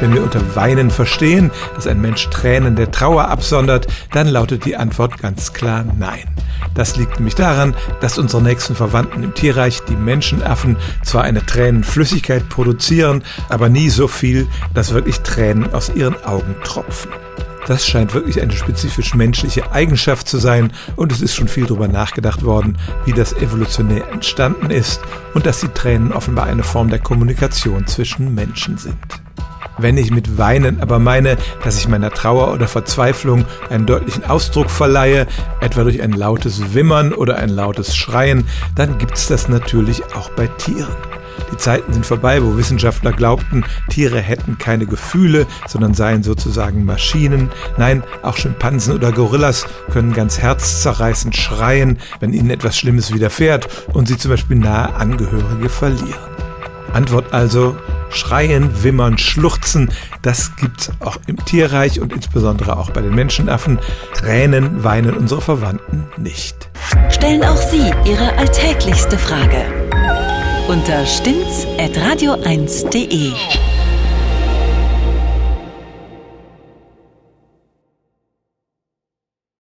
Wenn wir unter Weinen verstehen, dass ein Mensch Tränen der Trauer absondert, dann lautet die Antwort ganz klar Nein. Das liegt nämlich daran, dass unsere nächsten Verwandten im Tierreich, die Menschenaffen, zwar eine Tränenflüssigkeit produzieren, aber nie so viel, dass wirklich Tränen aus ihren Augen tropfen. Das scheint wirklich eine spezifisch menschliche Eigenschaft zu sein und es ist schon viel darüber nachgedacht worden, wie das evolutionär entstanden ist und dass die Tränen offenbar eine Form der Kommunikation zwischen Menschen sind. Wenn ich mit Weinen aber meine, dass ich meiner Trauer oder Verzweiflung einen deutlichen Ausdruck verleihe, etwa durch ein lautes Wimmern oder ein lautes Schreien, dann gibt's das natürlich auch bei Tieren. Die Zeiten sind vorbei, wo Wissenschaftler glaubten, Tiere hätten keine Gefühle, sondern seien sozusagen Maschinen. Nein, auch Schimpansen oder Gorillas können ganz herzzerreißend schreien, wenn ihnen etwas Schlimmes widerfährt und sie zum Beispiel nahe Angehörige verlieren. Antwort also, Schreien, Wimmern, Schluchzen, das gibt's auch im Tierreich und insbesondere auch bei den Menschenaffen. Tränen weinen unsere Verwandten nicht. Stellen auch Sie Ihre alltäglichste Frage unter stimmtz.radio1.de.